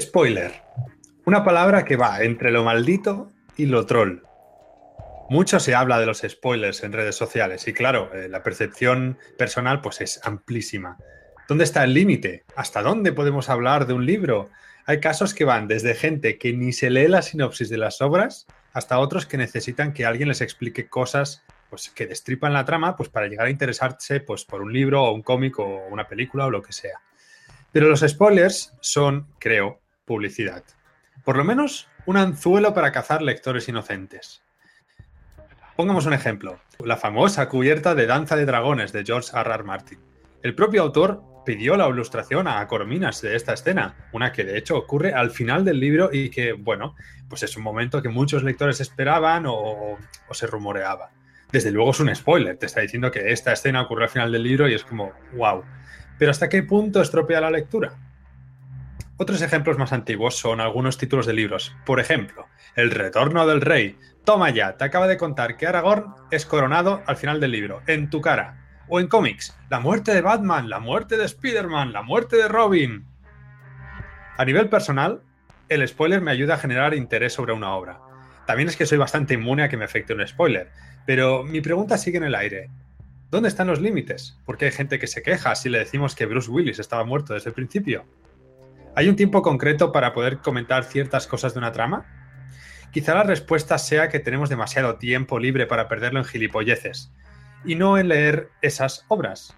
Spoiler. Una palabra que va entre lo maldito y lo troll. Mucho se habla de los spoilers en redes sociales y claro, eh, la percepción personal pues es amplísima. ¿Dónde está el límite? ¿Hasta dónde podemos hablar de un libro? Hay casos que van desde gente que ni se lee la sinopsis de las obras hasta otros que necesitan que alguien les explique cosas pues, que destripan la trama pues, para llegar a interesarse pues, por un libro o un cómic o una película o lo que sea. Pero los spoilers son, creo, publicidad. Por lo menos un anzuelo para cazar lectores inocentes. Pongamos un ejemplo, la famosa cubierta de Danza de Dragones de George R. Martin. El propio autor pidió la ilustración a Corominas de esta escena, una que de hecho ocurre al final del libro y que, bueno, pues es un momento que muchos lectores esperaban o, o se rumoreaba. Desde luego es un spoiler, te está diciendo que esta escena ocurre al final del libro y es como, wow. Pero ¿hasta qué punto estropea la lectura? Otros ejemplos más antiguos son algunos títulos de libros. Por ejemplo, El retorno del rey. Toma ya, te acaba de contar que Aragorn es coronado al final del libro, en tu cara. O en cómics, la muerte de Batman, la muerte de Spider-Man, la muerte de Robin. A nivel personal, el spoiler me ayuda a generar interés sobre una obra. También es que soy bastante inmune a que me afecte un spoiler, pero mi pregunta sigue en el aire. ¿Dónde están los límites? Porque hay gente que se queja si le decimos que Bruce Willis estaba muerto desde el principio. ¿Hay un tiempo concreto para poder comentar ciertas cosas de una trama? Quizá la respuesta sea que tenemos demasiado tiempo libre para perderlo en gilipolleces y no en leer esas obras.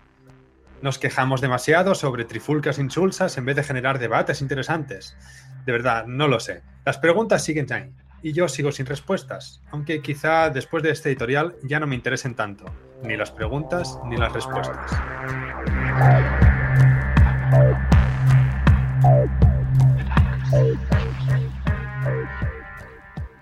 Nos quejamos demasiado sobre trifulcas insulsas en vez de generar debates interesantes. De verdad, no lo sé. Las preguntas siguen ahí y yo sigo sin respuestas, aunque quizá después de este editorial ya no me interesen tanto, ni las preguntas ni las respuestas.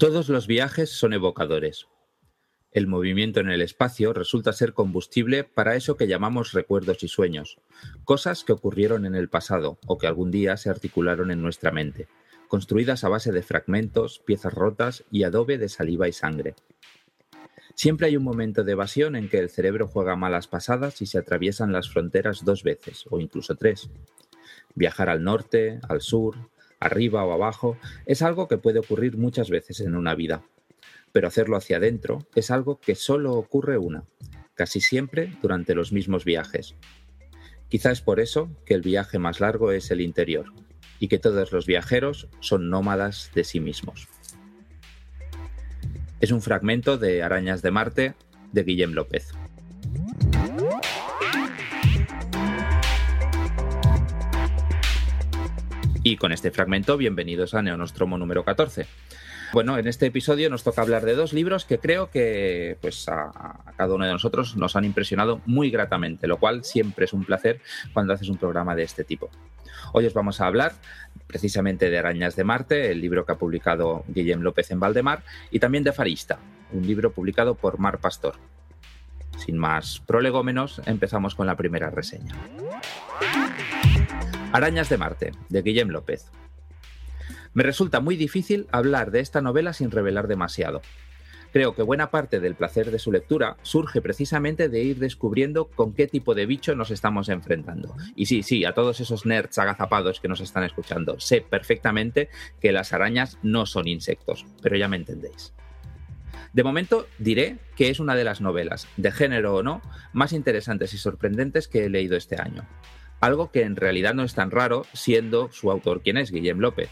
Todos los viajes son evocadores. El movimiento en el espacio resulta ser combustible para eso que llamamos recuerdos y sueños, cosas que ocurrieron en el pasado o que algún día se articularon en nuestra mente, construidas a base de fragmentos, piezas rotas y adobe de saliva y sangre. Siempre hay un momento de evasión en que el cerebro juega malas pasadas y se atraviesan las fronteras dos veces, o incluso tres. Viajar al norte, al sur, arriba o abajo, es algo que puede ocurrir muchas veces en una vida. Pero hacerlo hacia adentro es algo que solo ocurre una, casi siempre durante los mismos viajes. Quizá es por eso que el viaje más largo es el interior, y que todos los viajeros son nómadas de sí mismos. Es un fragmento de Arañas de Marte de Guillem López. Y con este fragmento, bienvenidos a Neonostromo número 14. Bueno, en este episodio nos toca hablar de dos libros que creo que pues, a, cada uno de nosotros nos han impresionado muy gratamente, lo cual siempre es un placer cuando haces un programa de este tipo. Hoy os vamos a hablar precisamente de Arañas de Marte, el libro que ha publicado Guillem López en Valdemar, y también de Farista, un libro publicado por Mar Pastor. Sin más prolegómenos, empezamos con la primera reseña. Arañas de Marte, de Guillem López. Me resulta muy difícil hablar de esta novela sin revelar demasiado. Creo que buena parte del placer de su lectura surge precisamente de ir descubriendo con qué tipo de bicho nos estamos enfrentando. Y sí, sí, a todos esos nerds agazapados que nos están escuchando, sé perfectamente que las arañas no son insectos, pero ya me entendéis. De momento diré que es una de las novelas, de género o no, más interesantes y sorprendentes que he leído este año algo que en realidad no es tan raro siendo su autor quien es, Guillem López.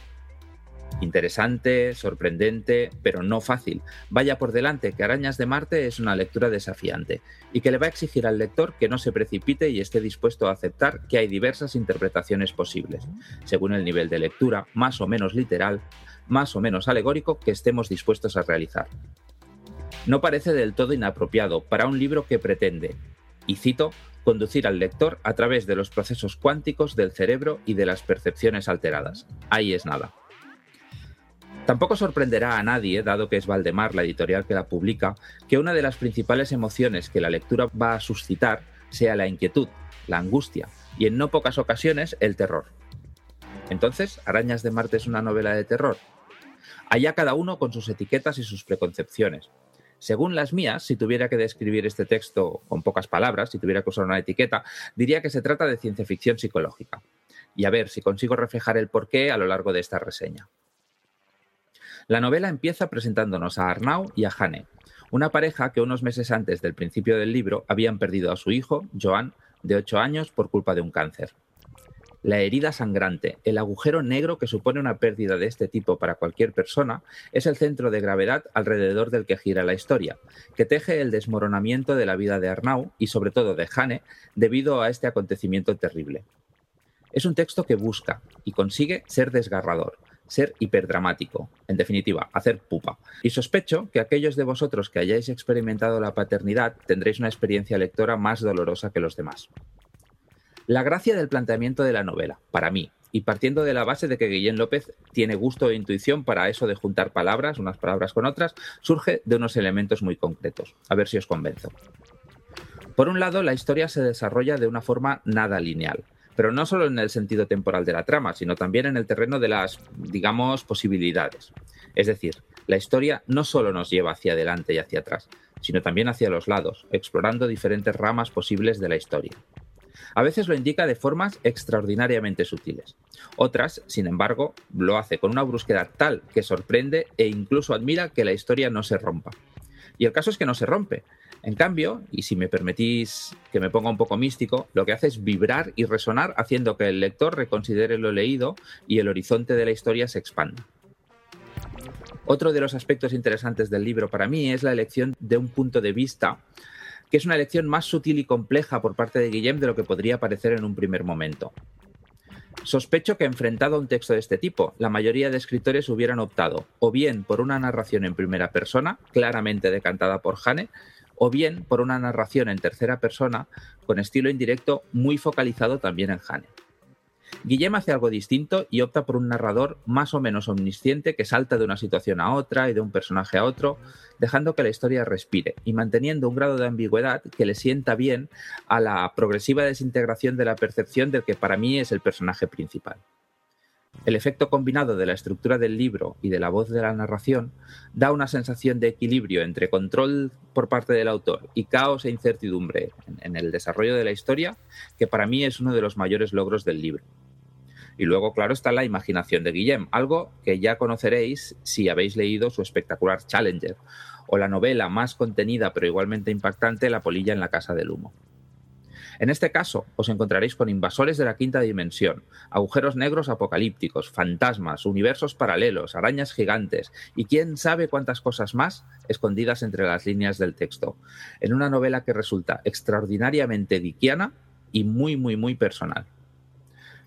Interesante, sorprendente, pero no fácil. Vaya por delante que Arañas de Marte es una lectura desafiante y que le va a exigir al lector que no se precipite y esté dispuesto a aceptar que hay diversas interpretaciones posibles, según el nivel de lectura, más o menos literal, más o menos alegórico que estemos dispuestos a realizar. No parece del todo inapropiado para un libro que pretende, y cito, conducir al lector a través de los procesos cuánticos del cerebro y de las percepciones alteradas. Ahí es nada. Tampoco sorprenderá a nadie, dado que es Valdemar la editorial que la publica, que una de las principales emociones que la lectura va a suscitar sea la inquietud, la angustia y en no pocas ocasiones el terror. Entonces, ¿Arañas de Marte es una novela de terror? Allá cada uno con sus etiquetas y sus preconcepciones. Según las mías, si tuviera que describir este texto con pocas palabras, si tuviera que usar una etiqueta, diría que se trata de ciencia ficción psicológica. Y a ver si consigo reflejar el porqué a lo largo de esta reseña. La novela empieza presentándonos a Arnau y a Hane, una pareja que unos meses antes del principio del libro habían perdido a su hijo, Joan, de 8 años, por culpa de un cáncer. La herida sangrante, el agujero negro que supone una pérdida de este tipo para cualquier persona, es el centro de gravedad alrededor del que gira la historia, que teje el desmoronamiento de la vida de Arnau y sobre todo de Hane debido a este acontecimiento terrible. Es un texto que busca y consigue ser desgarrador, ser hiperdramático, en definitiva, hacer pupa. Y sospecho que aquellos de vosotros que hayáis experimentado la paternidad tendréis una experiencia lectora más dolorosa que los demás. La gracia del planteamiento de la novela, para mí, y partiendo de la base de que Guillén López tiene gusto e intuición para eso de juntar palabras, unas palabras con otras, surge de unos elementos muy concretos. A ver si os convenzo. Por un lado, la historia se desarrolla de una forma nada lineal pero no solo en el sentido temporal de la trama, sino también en el terreno de las, digamos, posibilidades. Es decir, la historia no solo nos lleva hacia adelante y hacia atrás, sino también hacia los lados, explorando diferentes ramas posibles de la historia. A veces lo indica de formas extraordinariamente sutiles. Otras, sin embargo, lo hace con una brusquedad tal que sorprende e incluso admira que la historia no se rompa. Y el caso es que no se rompe, en cambio, y si me permitís que me ponga un poco místico, lo que hace es vibrar y resonar haciendo que el lector reconsidere lo leído y el horizonte de la historia se expanda. Otro de los aspectos interesantes del libro para mí es la elección de un punto de vista, que es una elección más sutil y compleja por parte de Guillem de lo que podría parecer en un primer momento. Sospecho que enfrentado a un texto de este tipo, la mayoría de escritores hubieran optado o bien por una narración en primera persona, claramente decantada por Hane, o bien por una narración en tercera persona con estilo indirecto muy focalizado también en Hane. Guillem hace algo distinto y opta por un narrador más o menos omnisciente que salta de una situación a otra y de un personaje a otro, dejando que la historia respire y manteniendo un grado de ambigüedad que le sienta bien a la progresiva desintegración de la percepción del que para mí es el personaje principal. El efecto combinado de la estructura del libro y de la voz de la narración da una sensación de equilibrio entre control por parte del autor y caos e incertidumbre en, el desarrollo de la historia que para mí es uno de los mayores logros del libro. Y luego, claro, está la imaginación de Guillem, algo que ya conoceréis si habéis leído su espectacular Challenger, o la novela más contenida pero igualmente impactante La polilla en la casa del humo. En este caso, os encontraréis con invasores de la quinta dimensión, agujeros negros apocalípticos, fantasmas, universos paralelos, arañas gigantes y quién sabe cuántas cosas más escondidas entre las líneas del texto, en una novela que resulta extraordinariamente diquiana y muy, muy, muy personal.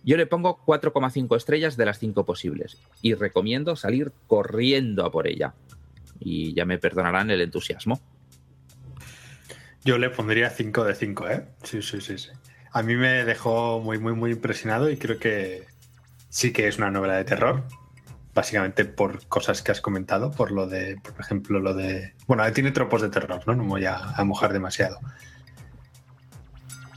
Yo le pongo 4,5 estrellas de las 5 posibles y recomiendo salir corriendo a por ella. Y ya me perdonarán el entusiasmo. Yo le pondría 5 de 5, ¿eh? Sí, sí, sí, sí. A mí me dejó muy, muy, muy impresionado y creo que sí que es una novela de terror. Básicamente por cosas que has comentado, por lo de, por ejemplo, lo de. Bueno, tiene tropos de terror, ¿no? No voy a, mojar demasiado.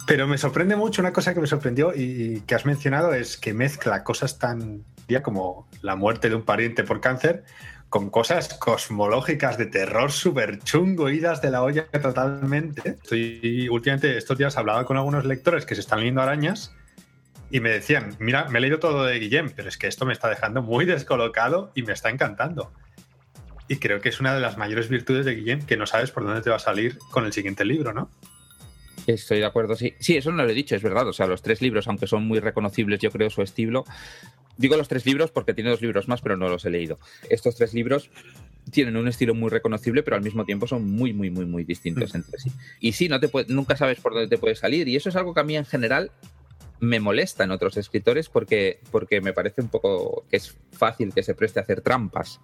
Pero me sorprende mucho, una cosa que me sorprendió y, que has mencionado es que mezcla cosas tan ya como la muerte de un pariente por cáncer con cosas cosmológicas de terror súper chungo, idas de la olla totalmente. Estoy, últimamente, estos días hablaba con algunos lectores que se están leyendo arañas y me decían, mira, me he leído todo de Guillem, pero es que esto me está dejando muy descolocado y me está encantando. Y creo que es una de las mayores virtudes de Guillem, que no sabes por dónde te va a salir con el siguiente libro, ¿no? Estoy de acuerdo, sí. Sí, eso no lo he dicho, es verdad. O sea, los tres libros, aunque son muy reconocibles, yo creo, su estilo, Digo los tres libros porque tiene dos libros más, pero no los he leído. Estos tres libros tienen un estilo muy reconocible, pero al mismo tiempo son muy, muy, muy, muy distintos mm. entre sí. Y sí, no te nunca sabes por dónde te puede salir. Y eso es algo que a mí en general me molesta en otros escritores porque, porque me parece un poco que es fácil que se preste a hacer trampas,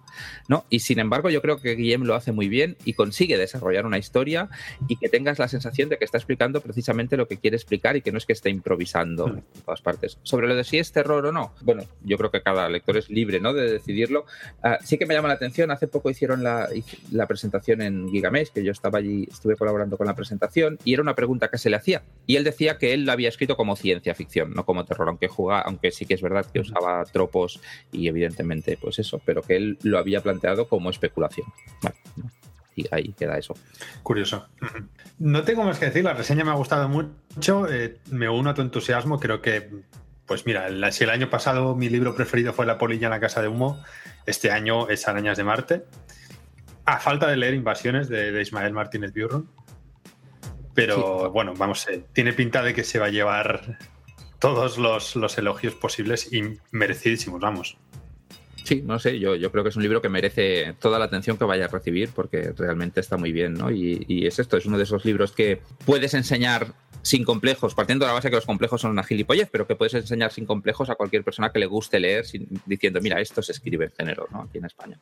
¿no? Y sin embargo, yo creo que Guillem lo hace muy bien y consigue desarrollar una historia y que tengas la sensación de que está explicando precisamente lo que quiere explicar y que no es que esté improvisando mm. en todas partes. Sobre lo de si es terror o no, bueno, yo creo que cada lector es libre, ¿no? De decidirlo. Ah, sí que me llama la atención, hace poco hicieron la, la presentación en Gigamesh, que yo estaba allí, estuve colaborando con la presentación, y era una pregunta que se le hacía. Y él decía que él lo había escrito como ciencia ficción, no como terror, aunque jugaba, aunque sí que es verdad que usaba tropos y evidentemente, pues eso, pero que él lo había planteado como especulación. y ahí queda eso. Curioso. No tengo más que decir, la reseña me ha gustado mucho, eh, me uno a tu entusiasmo, creo que, pues mira, si el año pasado mi libro preferido fue La polilla en la casa de humo, este año es Arañas de Marte. A falta de leer Invasiones de, Ismael Martínez Biurron. Pero bueno, vamos, eh, tiene pinta de que se va a llevar todos los, elogios posibles y merecidísimos, vamos. Sí, no sé, yo, creo que es un libro que merece toda la atención que vaya a recibir porque realmente está muy bien, ¿no? Y, y, es esto, es uno de esos libros que puedes enseñar sin complejos, partiendo de la base que los complejos son una gilipollez, pero que puedes enseñar sin complejos a cualquier persona que le guste leer diciendo, mira, esto se escribe en género, ¿no? Aquí en España.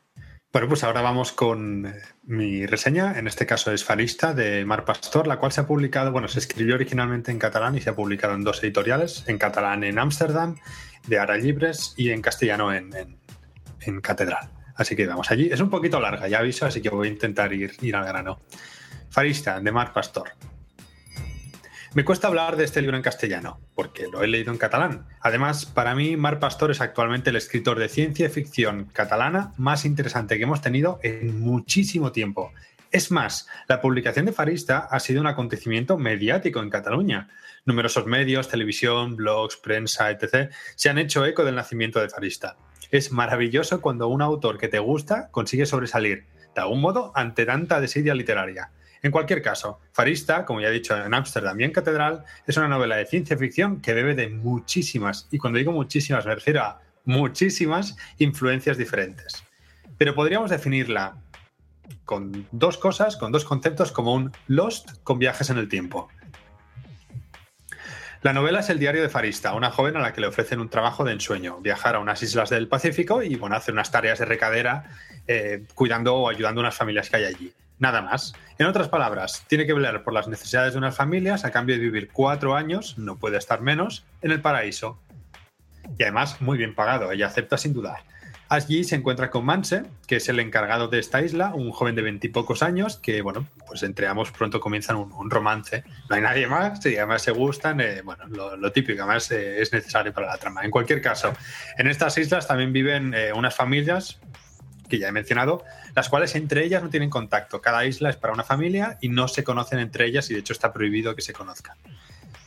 Bueno, pues ahora vamos con eh, mi reseña. En este caso es Farista de Mar Pastor, la cual se ha publicado, bueno, se escribió originalmente en catalán y se ha publicado en dos editoriales, en catalán en Ámsterdam, de Ara Libres, y en castellano en, Catedral. Así que vamos allí. Es un poquito larga, ya aviso, así que voy a intentar ir, ir al grano. Farista de Mar Pastor. Me cuesta hablar de este libro en castellano, porque lo he leído en catalán. Además, para mí, Mar Pastor es actualmente el escritor de ciencia ficción catalana más interesante que hemos tenido en muchísimo tiempo. Es más, la publicación de Farista ha sido un acontecimiento mediático en Cataluña. Numerosos medios, televisión, blogs, prensa, etc., se han hecho eco del nacimiento de Farista. Es maravilloso cuando un autor que te gusta consigue sobresalir, de algún modo, ante tanta desidia literaria. En cualquier caso, Farista, como ya he dicho en Ámsterdam y en Catedral, es una novela de ciencia ficción que bebe de muchísimas, y cuando digo muchísimas me refiero a muchísimas influencias diferentes. Pero podríamos definirla con dos cosas, con dos conceptos, como un Lost con viajes en el tiempo. La novela es el diario de Farista, una joven a la que le ofrecen un trabajo de ensueño, viajar a unas islas del Pacífico y bueno, hacer unas tareas de recadera eh, cuidando o ayudando a unas familias que hay allí. Nada más. En otras palabras, tiene que velar por las necesidades de unas familias a cambio de vivir cuatro años, no puede estar menos, en el paraíso. Y además, muy bien pagado, ella acepta sin dudar. Allí se encuentra con Manse, que es el encargado de esta isla, un joven de veintipocos años, que, bueno, pues entre ambos pronto comienzan un, romance. No hay nadie más, y además se gustan, eh, bueno, lo, típico, además eh, es necesario para la trama. En cualquier caso, en estas islas también viven eh, unas familias que ya he mencionado, las cuales entre ellas no tienen contacto. Cada isla es para una familia y no se conocen entre ellas y de hecho está prohibido que se conozcan.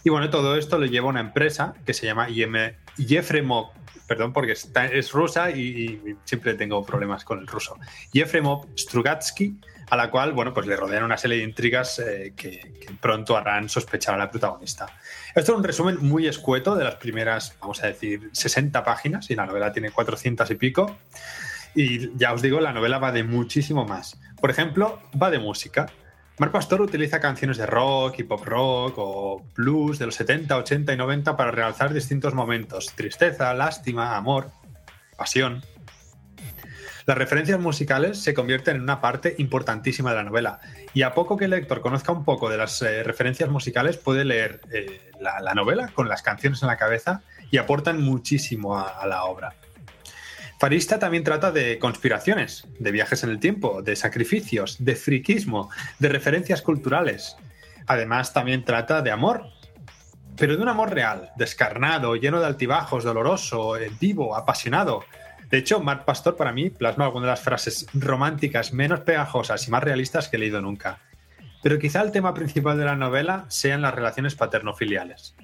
Y bueno, todo esto lo lleva una empresa que se llama IM, Jefremov, perdón porque es rusa y, siempre tengo problemas con el ruso. Jefremov Strugatsky, a la cual, bueno, pues le rodean una serie de intrigas eh, que, que, pronto harán sospechar a la protagonista. Esto es un resumen muy escueto de las primeras, vamos a decir, 60 páginas y la novela tiene 400 y pico. Y ya os digo, la novela va de muchísimo más. Por ejemplo, va de música. Mar Pastor utiliza canciones de rock y pop rock o blues de los 70, 80 y 90 para realzar distintos momentos. Tristeza, lástima, amor, pasión. Las referencias musicales se convierten en una parte importantísima de la novela y a poco que el lector conozca un poco de las eh, referencias musicales puede leer eh, la, novela con las canciones en la cabeza y aportan muchísimo a la obra. Farista también trata de conspiraciones, de viajes en el tiempo, de sacrificios, de friquismo, de referencias culturales. Además, también trata de amor, pero de un amor real, descarnado, lleno de altibajos, doloroso, vivo, apasionado. De hecho, Mark Pastor para mí plasma algunas de las frases románticas menos pegajosas y más realistas que he leído nunca. Pero quizá el tema principal de la novela sean las relaciones paterno-filiales.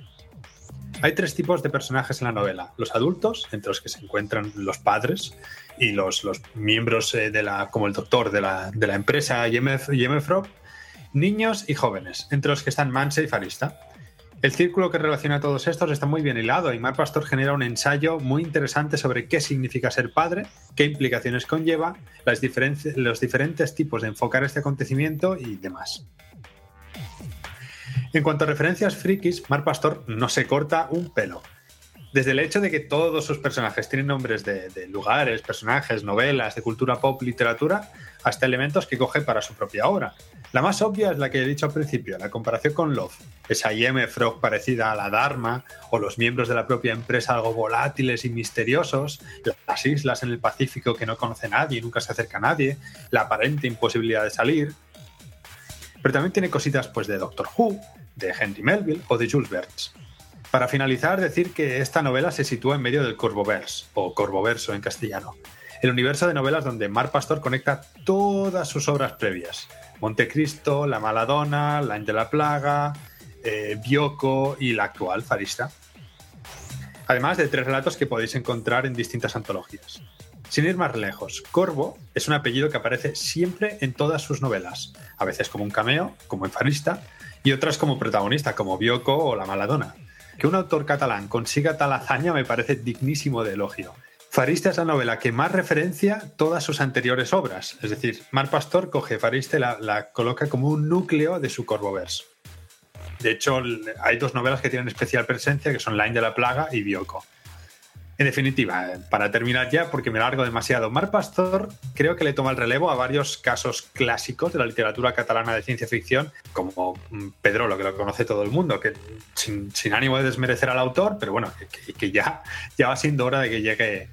Hay tres tipos de personajes en la novela. Los adultos, entre los que se encuentran los padres y los, miembros eh, de la, como el doctor de la, empresa Yemefrop, niños y jóvenes, entre los que están Manse y Farista. El círculo que relaciona a todos estos está muy bien hilado y Mar Pastor genera un ensayo muy interesante sobre qué significa ser padre, qué implicaciones conlleva, los diferentes tipos de enfocar este acontecimiento y demás. En cuanto a referencias frikis, Mar Pastor no se corta un pelo. Desde el hecho de que todos sus personajes tienen nombres de, lugares, personajes, novelas, de cultura pop, literatura, hasta elementos que coge para su propia obra. La más obvia es la que he dicho al principio, la comparación con Love, esa IM Frog parecida a la Dharma, o los miembros de la propia empresa algo volátiles y misteriosos, las islas en el Pacífico que no conoce nadie y nunca se acerca a nadie, la aparente imposibilidad de salir. Pero también tiene cositas pues de Doctor Who, de Henry Melville o de Jules Verne. Para finalizar, decir que esta novela se sitúa en medio del Corvoverse, o Corvoverso en castellano, el universo de novelas donde Mar Pastor conecta todas sus obras previas. Montecristo, La Maladona, La de la Plaga, eh, Bioko y la actual Farista. Además de tres relatos que podéis encontrar en distintas antologías. Sin ir más lejos, Corvo es un apellido que aparece siempre en todas sus novelas, a veces como un cameo, como en Farista, y otras como protagonista, como Bioko o La Maladona. Que un autor catalán consiga tal hazaña me parece dignísimo de elogio. Farista es la novela que más referencia todas sus anteriores obras. Es decir, Mar Pastor coge Farista y la, la coloca como un núcleo de su Corvoverse. De hecho, hay dos novelas que tienen especial presencia, que son Line de la Plaga y Bioko. En definitiva, para terminar ya, porque me largo demasiado, Mar Pastor creo que le toma el relevo a varios casos clásicos de la literatura catalana de ciencia ficción, como Pedro, lo que lo conoce todo el mundo, que sin, ánimo de desmerecer al autor, pero bueno, que, que, ya, ya va siendo hora de que llegue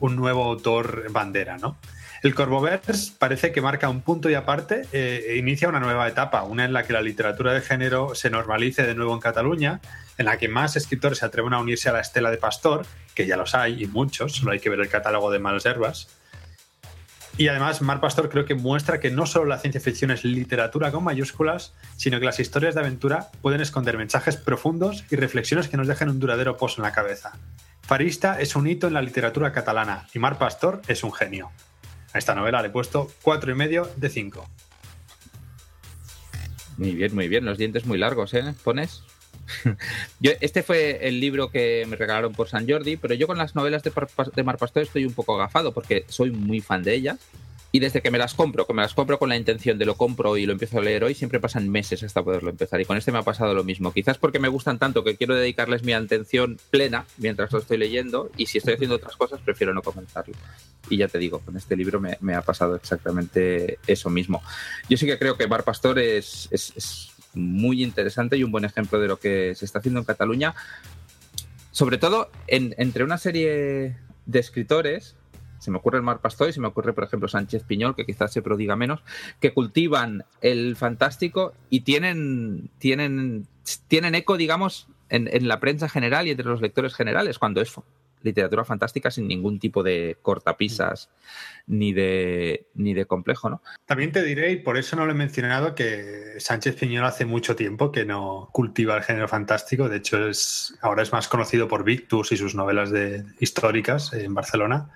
un nuevo autor bandera, ¿no? El Corvoverse parece que marca un punto y aparte eh, e inicia una nueva etapa, una en la que la literatura de género se normalice de nuevo en Cataluña, en la que más escritores se atreven a unirse a la estela de Pastor, que ya los hay y muchos, solo hay que ver el catálogo de Malherbas. Y además, Mar Pastor creo que muestra que no solo la ciencia ficción es literatura con mayúsculas, sino que las historias de aventura pueden esconder mensajes profundos y reflexiones que nos dejen un duradero pozo en la cabeza. Farista es un hito en la literatura catalana y Mar Pastor es un genio. A esta novela le he puesto cuatro y medio de 5. Muy bien, muy bien. Los dientes muy largos, ¿eh? ¿Pones? este fue el libro que me regalaron por San Jordi, pero yo con las novelas de, Mar Pastor estoy un poco agafado porque soy muy fan de ellas. Y desde que me las compro, que me las compro con la intención de lo compro y lo empiezo a leer hoy, siempre pasan meses hasta poderlo empezar. Y con este me ha pasado lo mismo. Quizás porque me gustan tanto que quiero dedicarles mi atención plena mientras lo estoy leyendo. Y si estoy haciendo otras cosas, prefiero no comenzarlo. Y ya te digo, con este libro me, ha pasado exactamente eso mismo. Yo sí que creo que Bar Pastor es muy interesante y un buen ejemplo de lo que se está haciendo en Cataluña. Sobre todo en, entre una serie de escritores se me ocurre el Mar Pastor y se me ocurre, por ejemplo, Sánchez Piñol, que quizás se prodiga menos, que cultivan el fantástico y tienen, tienen, tienen eco, digamos, en, en la prensa general y entre los lectores generales, cuando es literatura fantástica sin ningún tipo de cortapisas ni de, ni de complejo, ¿no? También te diré, y por eso no lo he mencionado, que Sánchez Piñol hace mucho tiempo que no cultiva el género fantástico. De hecho, es, ahora es más conocido por Victus y sus novelas de, históricas en Barcelona.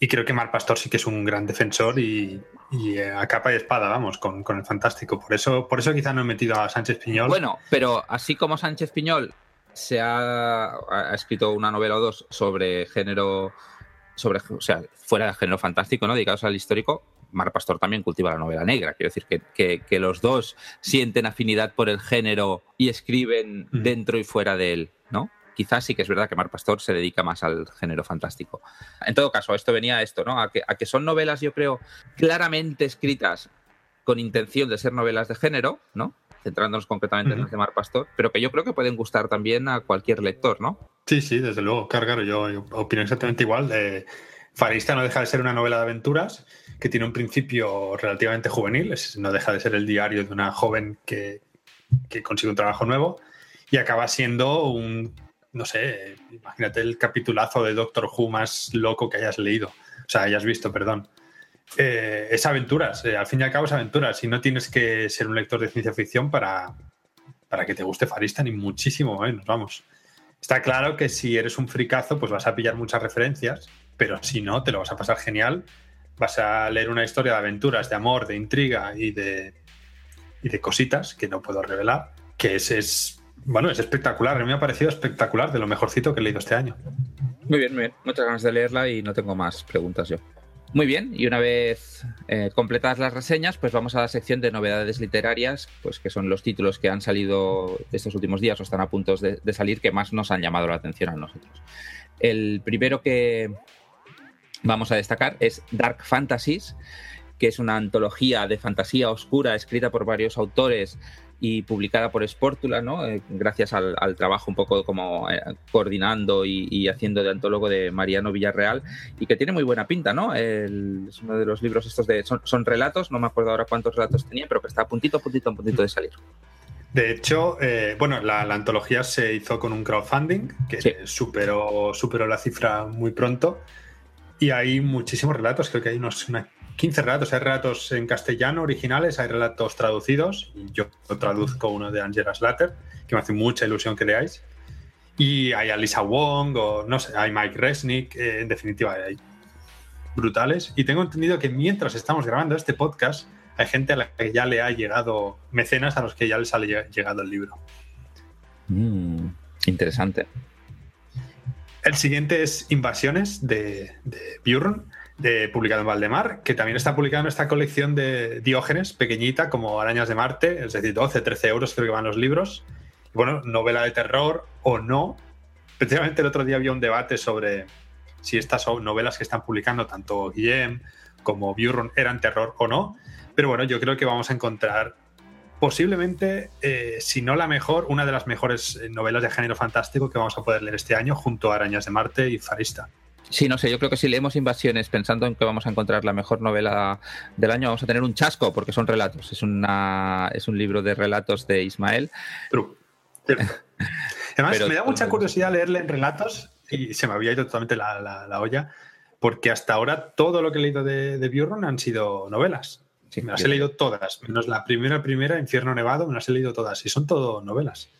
Y creo que Mar Pastor sí que es un gran defensor y, y a capa y espada, vamos, con, con, el fantástico. Por eso, por eso quizá no he metido a Sánchez Piñol. Bueno, pero así como Sánchez Piñol se ha, ha escrito una novela o dos sobre género, sobre, o sea, fuera del género fantástico, ¿no? Dedicados al histórico, Mar Pastor también cultiva la novela negra. Quiero decir que, que, que los dos sienten afinidad por el género y escriben mm. dentro y fuera de él, ¿no? quizás sí que es verdad que Mar Pastor se dedica más al género fantástico. En todo caso, esto venía a esto, ¿no? A que, a que son novelas, yo creo, claramente escritas con intención de ser novelas de género, ¿no? Centrándonos concretamente uh -huh. en las de Mar Pastor, pero que yo creo que pueden gustar también a cualquier lector, ¿no? Sí, sí, desde luego, Cargar, yo, yo opino exactamente igual. Eh, Farista no deja de ser una novela de aventuras que tiene un principio relativamente juvenil, es, no deja de ser el diario de una joven que, que consigue un trabajo nuevo y acaba siendo un no sé, imagínate el capitulazo de Doctor Who más loco que hayas leído, o sea, hayas visto, perdón. Eh, es aventuras, eh, al fin y al cabo es aventuras, y no tienes que ser un lector de ciencia ficción para, para que te guste Farista, ni muchísimo menos, vamos. Está claro que si eres un fricazo, pues vas a pillar muchas referencias, pero si no, te lo vas a pasar genial. Vas a leer una historia de aventuras, de amor, de intriga y de, y de cositas que no puedo revelar, que es, es bueno, es espectacular. A mí me ha parecido espectacular, de lo mejorcito que he leído este año. Muy bien, muy bien. Muchas ganas de leerla y no tengo más preguntas yo. Muy bien, y una vez eh, completadas las reseñas, pues vamos a la sección de novedades literarias, pues que son los títulos que han salido estos últimos días o están a punto de, de salir que más nos han llamado la atención a nosotros. El primero que vamos a destacar es Dark Fantasies, que es una antología de fantasía oscura escrita por varios autores y publicada por Sportula, ¿no? Eh, gracias al, trabajo un poco como eh, coordinando y, haciendo de antólogo de Mariano Villarreal y que tiene muy buena pinta, ¿no? es uno de los libros estos de... Son, relatos, no me acuerdo ahora cuántos relatos tenía, pero que está a puntito, puntito, a puntito de salir. De hecho, eh, bueno, la, antología se hizo con un crowdfunding que superó, superó la cifra muy pronto y hay muchísimos relatos, creo que hay unos, una 15 relatos. Hay relatos en castellano originales, hay relatos traducidos. Yo traduzco uno de Angela Slater, que me hace mucha ilusión que leáis. Y hay a Lisa Wong, o no sé, hay Mike Resnick, eh, en definitiva, hay brutales. Y tengo entendido que mientras estamos grabando este podcast, hay gente a la que ya le ha llegado, mecenas a los que ya les ha llegado el libro. Mm, interesante. El siguiente es Invasiones de, de Bjorn publicado en Valdemar, que también está publicado en esta colección de Diógenes, pequeñita, como Arañas de Marte, es decir, 12, 13 euros creo que van los libros. bueno, novela de terror o no. Precisamente el otro día había un debate sobre si estas novelas que están publicando tanto Guillem como Burron eran terror o no. Pero bueno, yo creo que vamos a encontrar posiblemente, eh, si no la mejor, una de las mejores eh, novelas de género fantástico que vamos a poder leer este año junto a Arañas de Marte y Farista. Sí, no sé, yo creo que si leemos Invasiones pensando en que vamos a encontrar la mejor novela del año, vamos a tener un chasco, porque son relatos. Es, una, es un libro de relatos de Ismael. Además, me da mucha curiosidad leerle en relatos y se me había ido totalmente la, olla, porque hasta ahora todo lo que he leído de, de han sido novelas. me las he leído todas, menos la primera, primera, Infierno Nevado, me las he leído todas y son todo novelas.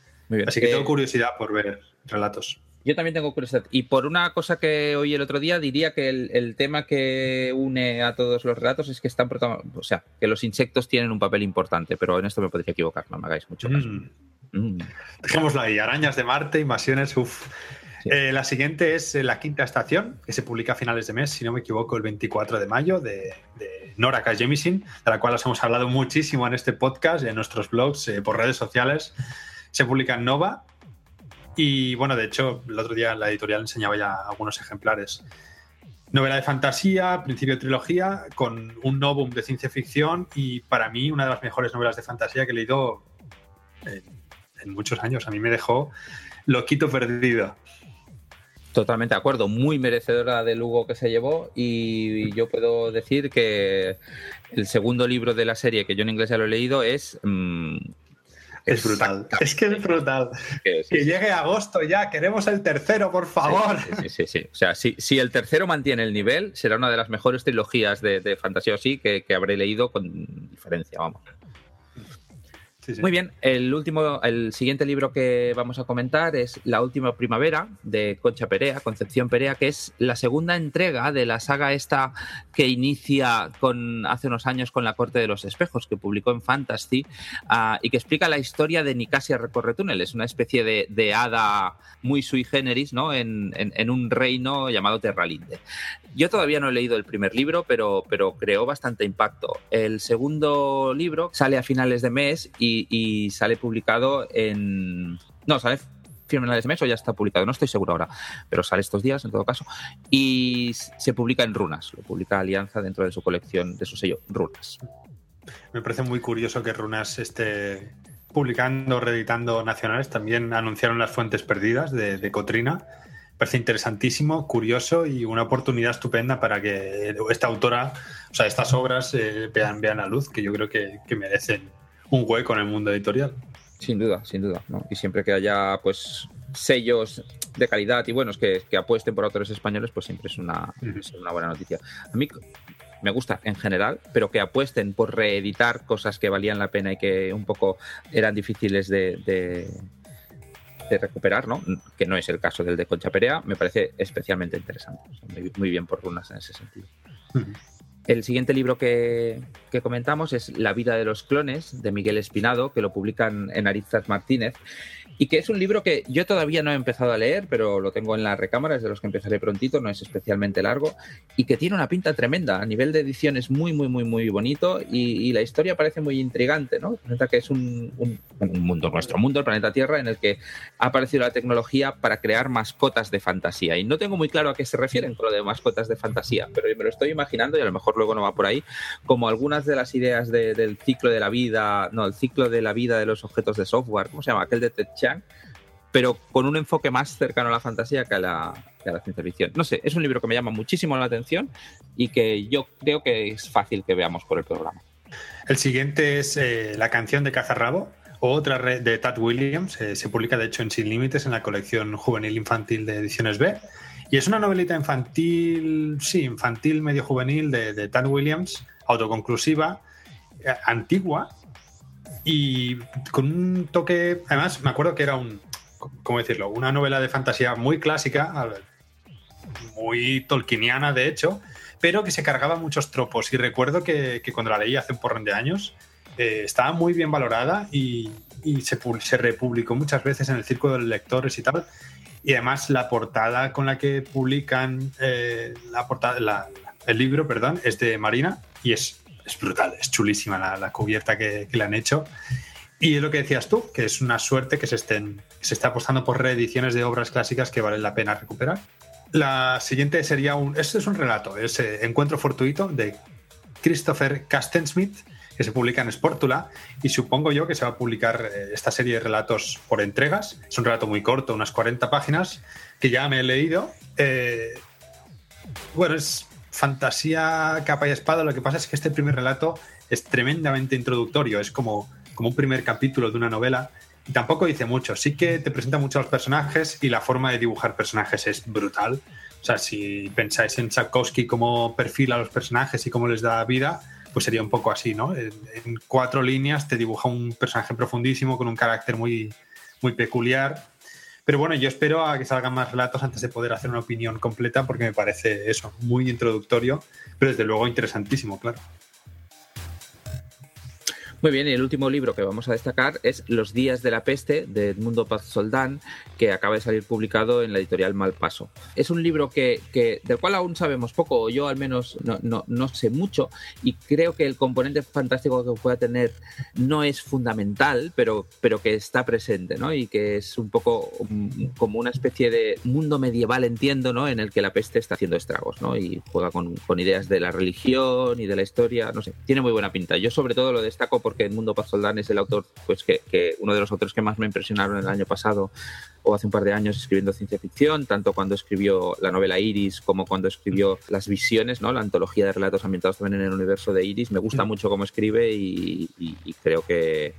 Así que tengo eh, curiosidad por ver relatos. Yo también tengo curiosidad. Y por una cosa que oí el otro día, diría que el, tema que une a todos los relatos es que están o sea, que los insectos tienen un papel importante, pero en esto me podría equivocar, no me hagáis mucho caso. Mm. Mm. Dejémoslo ahí, arañas de Marte, invasiones, uff. Eh, la siguiente es eh, La Quinta Estación, que se publica a finales de mes, si no me equivoco, el 24 de mayo, de, Nora K. Jemisin, de la cual os hemos hablado muchísimo en este podcast, en nuestros blogs, eh, por redes sociales. Se publica en Nova y bueno, de hecho, el otro día la editorial enseñaba ya algunos ejemplares. Novela de fantasía, principio de trilogía, con un novum de ciencia ficción y para mí una de las mejores novelas de fantasía que he leído en, muchos años. A mí me dejó loquito perdido. Totalmente de acuerdo, muy merecedora del Hugo que se llevó y yo puedo decir que el segundo libro de la serie que yo en inglés ya lo he leído es mm, es brutal. Es que es brutal. Que, llegue agosto ya, queremos el tercero, por favor. Sí, sí, sí. O sea, si, si, el tercero mantiene el nivel, será una de las mejores trilogías de, de fantasía o sí que, que habré leído con diferencia, vamos. Muy bien, el último, el siguiente libro que vamos a comentar es La última primavera de Concha Perea, Concepción Perea, que es la segunda entrega de la saga esta que inicia con hace unos años con La Corte de los Espejos, que publicó en Fantasy ah, y que explica la historia de Nicasia Recorre Túneles, una especie de, hada muy sui generis, ¿no? En, un reino llamado Terralinde. Yo todavía no he leído el primer libro, pero, pero creó bastante impacto. El segundo libro sale a finales de mes y sale publicado en... No, sale finales de mes o ya está publicado, no estoy seguro ahora, pero sale estos días en todo caso. Y se publica en Runas, lo publica Alianza dentro de su colección, de su sello, Runas. Me parece muy curioso que Runas esté publicando, reeditando nacionales. También anunciaron las fuentes perdidas de, Cotrina. Parece interesantísimo, curioso y una oportunidad estupenda para que esta autora, o sea, estas obras eh, vean, vean la luz, que yo creo que, que merecen un hueco en el mundo editorial. Sin duda, sin duda. Y siempre que haya pues sellos de calidad y buenos que, apuesten por autores españoles, pues siempre es una, una buena noticia. A mí me gusta en general, pero que apuesten por reeditar cosas que valían la pena y que un poco eran difíciles de, de, recuperar, ¿no? Que no es el caso del de Concha Perea, me parece especialmente interesante. muy, bien por runas en ese sentido. El siguiente libro que, que comentamos es La vida de los clones de Miguel Espinado, que lo publican en Aristas Martínez y que es un libro que yo todavía no he empezado a leer, pero lo tengo en la recámara, es de los que empezaré prontito, no es especialmente largo, y que tiene una pinta tremenda. A nivel de edición es muy, muy, muy, muy bonito y, la historia parece muy intrigante, ¿no? Presenta que es un, mundo, nuestro mundo, el planeta Tierra, en el que ha aparecido la tecnología para crear mascotas de fantasía. Y no tengo muy claro a qué se refieren con lo de mascotas de fantasía, pero me lo estoy imaginando y a lo mejor luego no va por ahí, como algunas de las ideas del ciclo de la vida, no, el ciclo de la vida de los objetos de software, ¿cómo se llama? Aquel de Pero con un enfoque más cercano a la fantasía que a la, ciencia ficción. No sé, es un libro que me llama muchísimo la atención y que yo creo que es fácil que veamos por el programa. El siguiente es eh, La canción de Cazarrabo, otra de Tad Williams. Eh, se publica, de hecho, en Sin Límites en la colección juvenil infantil de Ediciones B. Y es una novelita infantil, sí, infantil medio juvenil de, de Tad Williams, autoconclusiva, eh, antigua, y con un toque, además me acuerdo que era un, ¿cómo decirlo? Una novela de fantasía muy clásica, muy tolkieniana de hecho, pero que se cargaba muchos tropos. Y recuerdo que, cuando la leí hace un porrón de años, eh, estaba muy bien valorada y, se, se, republicó muchas veces en el círculo de lectores y tal. Y además la portada con la que publican eh, la portada, el libro, perdón, es de Marina y es es brutal, es chulísima la, cubierta que, le han hecho. Y es lo que decías tú, que es una suerte que se, estén, se está apostando por reediciones de obras clásicas que valen la pena recuperar. La siguiente sería un. Este es un relato, es eh, Encuentro Fortuito de Christopher Castensmith, que se publica en Sportula. Y supongo yo que se va a publicar eh, esta serie de relatos por entregas. Es un relato muy corto, unas 40 páginas, que ya me he leído. Eh, bueno, es fantasía capa y espada, lo que pasa es que este primer relato es tremendamente introductorio, es como, como un primer capítulo de una novela y tampoco dice mucho, sí que te presenta mucho a los personajes y la forma de dibujar personajes es brutal. O sea, si pensáis en Tchaikovsky cómo perfila a los personajes y cómo les da vida, pues sería un poco así, ¿no? En, cuatro líneas te dibuja un personaje profundísimo con un carácter muy, muy peculiar pero bueno, yo espero a que salgan más relatos antes de poder hacer una opinión completa porque me parece eso, muy introductorio, pero desde luego interesantísimo, claro. Muy bien, y el último libro que vamos a destacar es Los días de la peste de Edmundo Paz Soldán, que acaba de salir publicado en la editorial Malpaso. Es un libro que, del cual aún sabemos poco, o yo al menos no, sé mucho, y creo que el componente fantástico que pueda tener no es fundamental, pero, pero que está presente, ¿no? Y que es un poco como una especie de mundo medieval, entiendo, ¿no? En el que la peste está haciendo estragos, ¿no? Y juega con, con ideas de la religión y de la historia, no sé, tiene muy buena pinta. Yo sobre todo lo destaco porque Edmundo Paz Soldán es el autor, pues que, uno de los autores que más me impresionaron el año pasado o hace un par de años escribiendo ciencia ficción, tanto cuando escribió la novela Iris como cuando escribió Las Visiones, ¿no? la antología de relatos ambientados también en el universo de Iris. Me gusta mm. mucho cómo escribe y, creo que,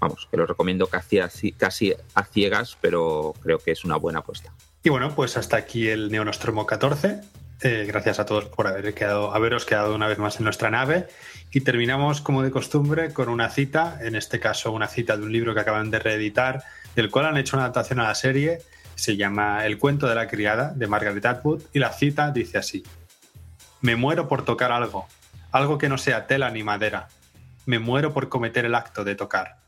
vamos, que lo recomiendo casi, casi a ciegas, pero creo que es una buena apuesta. Y bueno, pues hasta aquí el Neonostromo 14. Eh, gracias a todos por haber quedado, haberos quedado una vez más en nuestra nave. Y terminamos, como de costumbre, con una cita, en este caso una cita de un libro que acaban de reeditar, del cual han hecho una adaptación a la serie. Se llama El cuento de la criada, de Margaret Atwood, y la cita dice así. Me muero por tocar algo, algo que no sea tela ni madera. Me muero por cometer el acto de tocar.